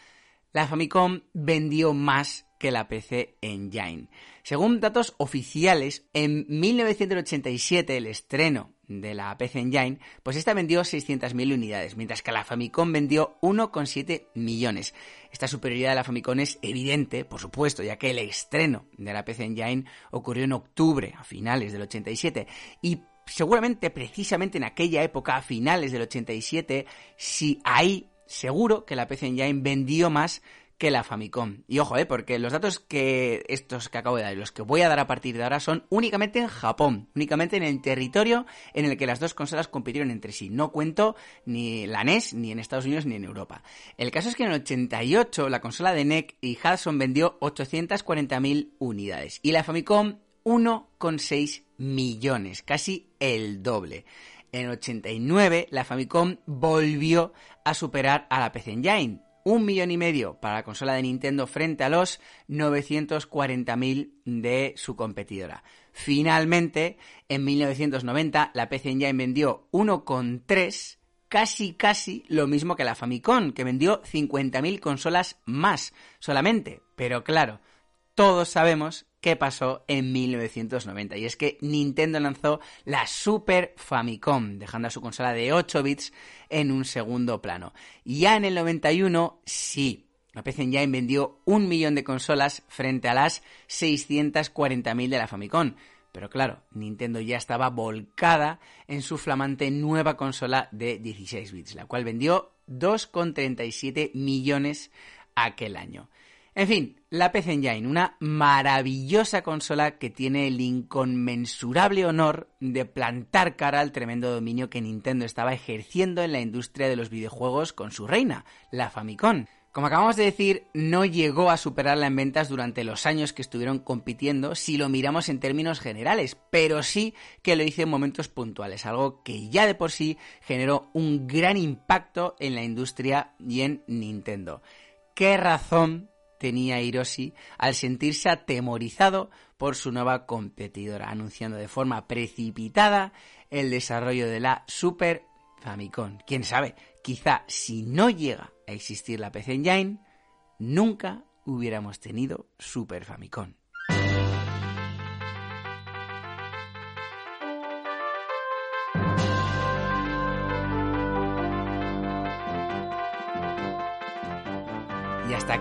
la Famicom vendió más que la PC Engine. Según datos oficiales, en 1987 el estreno de la PC Engine, pues esta vendió 600.000 unidades, mientras que la Famicom vendió 1,7 millones. Esta superioridad de la Famicom es evidente, por supuesto, ya que el estreno de la PC Engine ocurrió en octubre, a finales del 87, y seguramente precisamente en aquella época, a finales del 87, si ahí seguro que la PC Engine vendió más que la Famicom. Y ojo, eh, porque los datos que estos que acabo de dar y los que voy a dar a partir de ahora son únicamente en Japón, únicamente en el territorio en el que las dos consolas compitieron entre sí. No cuento ni la NES ni en Estados Unidos ni en Europa. El caso es que en el 88 la consola de NEC y Hudson vendió 840.000 unidades y la Famicom 1,6 millones, casi el doble. En el 89 la Famicom volvió a superar a la PC Engine un millón y medio para la consola de Nintendo frente a los 940.000 de su competidora. Finalmente, en 1990, la PC Engine vendió 1,3, casi casi lo mismo que la Famicom, que vendió 50.000 consolas más solamente. Pero claro, todos sabemos qué pasó en 1990. Y es que Nintendo lanzó la Super Famicom, dejando a su consola de 8 bits en un segundo plano. Ya en el 91, sí, la PC Engine vendió un millón de consolas frente a las 640.000 de la Famicom. Pero claro, Nintendo ya estaba volcada en su flamante nueva consola de 16 bits, la cual vendió 2,37 millones aquel año. En fin, la PC Engine, una maravillosa consola que tiene el inconmensurable honor de plantar cara al tremendo dominio que Nintendo estaba ejerciendo en la industria de los videojuegos con su reina, la Famicom. Como acabamos de decir, no llegó a superarla en ventas durante los años que estuvieron compitiendo si lo miramos en términos generales, pero sí que lo hizo en momentos puntuales, algo que ya de por sí generó un gran impacto en la industria y en Nintendo. ¿Qué razón tenía Hiroshi al sentirse atemorizado por su nueva competidora, anunciando de forma precipitada el desarrollo de la Super Famicom. Quién sabe, quizá si no llega a existir la PC Engine, nunca hubiéramos tenido Super Famicom.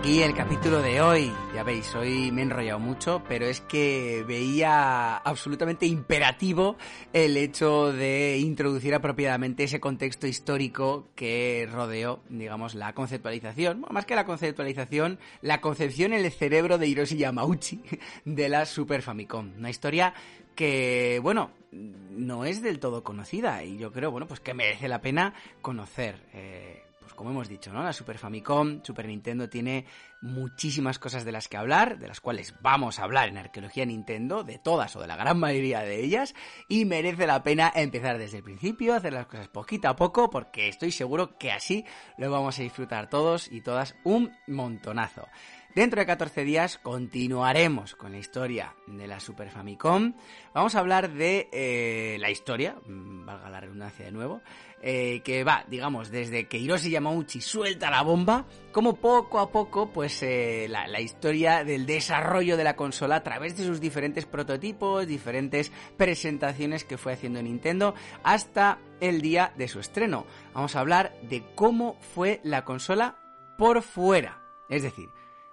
Aquí el capítulo de hoy. Ya veis, hoy me he enrollado mucho, pero es que veía absolutamente imperativo el hecho de introducir apropiadamente ese contexto histórico que rodeó, digamos, la conceptualización, bueno, más que la conceptualización, la concepción en el cerebro de Hiroshi Yamauchi de la Super Famicom. Una historia que, bueno, no es del todo conocida y yo creo, bueno, pues que merece la pena conocer. Eh, pues como hemos dicho, ¿no? La Super Famicom, Super Nintendo tiene muchísimas cosas de las que hablar, de las cuales vamos a hablar en Arqueología Nintendo, de todas o de la gran mayoría de ellas, y merece la pena empezar desde el principio, hacer las cosas poquito a poco, porque estoy seguro que así lo vamos a disfrutar todos y todas un montonazo. Dentro de 14 días continuaremos con la historia de la Super Famicom. Vamos a hablar de eh, la historia, mm, valga la redundancia de nuevo, eh, que va, digamos, desde que Hiroshi Yamauchi suelta la bomba, como poco a poco, pues eh, la, la, historia del desarrollo de la consola a través de sus diferentes prototipos, diferentes presentaciones que fue haciendo Nintendo, hasta el día de su estreno. Vamos a hablar de cómo fue la consola por fuera. Es decir,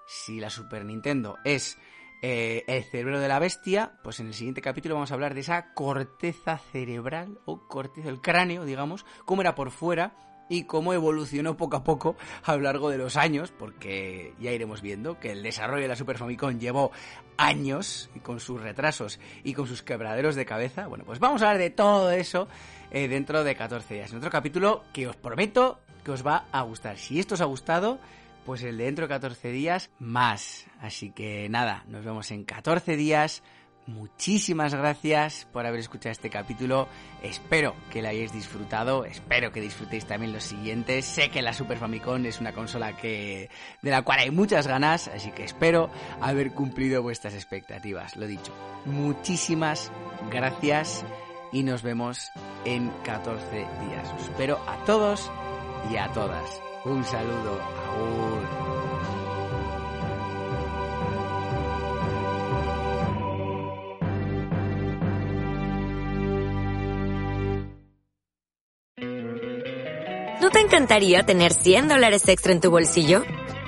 si la Super Nintendo es eh, el cerebro de la bestia, pues en el siguiente capítulo vamos a hablar de esa corteza cerebral o corteza del cráneo, digamos, cómo era por fuera y cómo evolucionó poco a poco a lo largo de los años, porque ya iremos viendo que el desarrollo de la Super Famicom llevó años con sus retrasos y con sus quebraderos de cabeza. Bueno, pues vamos a hablar de todo eso eh, dentro de 14 días. En otro capítulo que os prometo que os va a gustar. Si esto os ha gustado, pues el de dentro de 14 días más. Así que nada, nos vemos en 14 días. Muchísimas gracias por haber escuchado este capítulo. Espero que lo hayáis disfrutado. Espero que disfrutéis también los siguientes. Sé que la Super Famicom es una consola que de la cual hay muchas ganas, así que espero haber cumplido vuestras expectativas. Lo dicho. Muchísimas gracias y nos vemos en 14 días. Os espero a todos y a todas. Un saludo. Aún. ¿No te encantaría tener 100 dólares extra en tu bolsillo?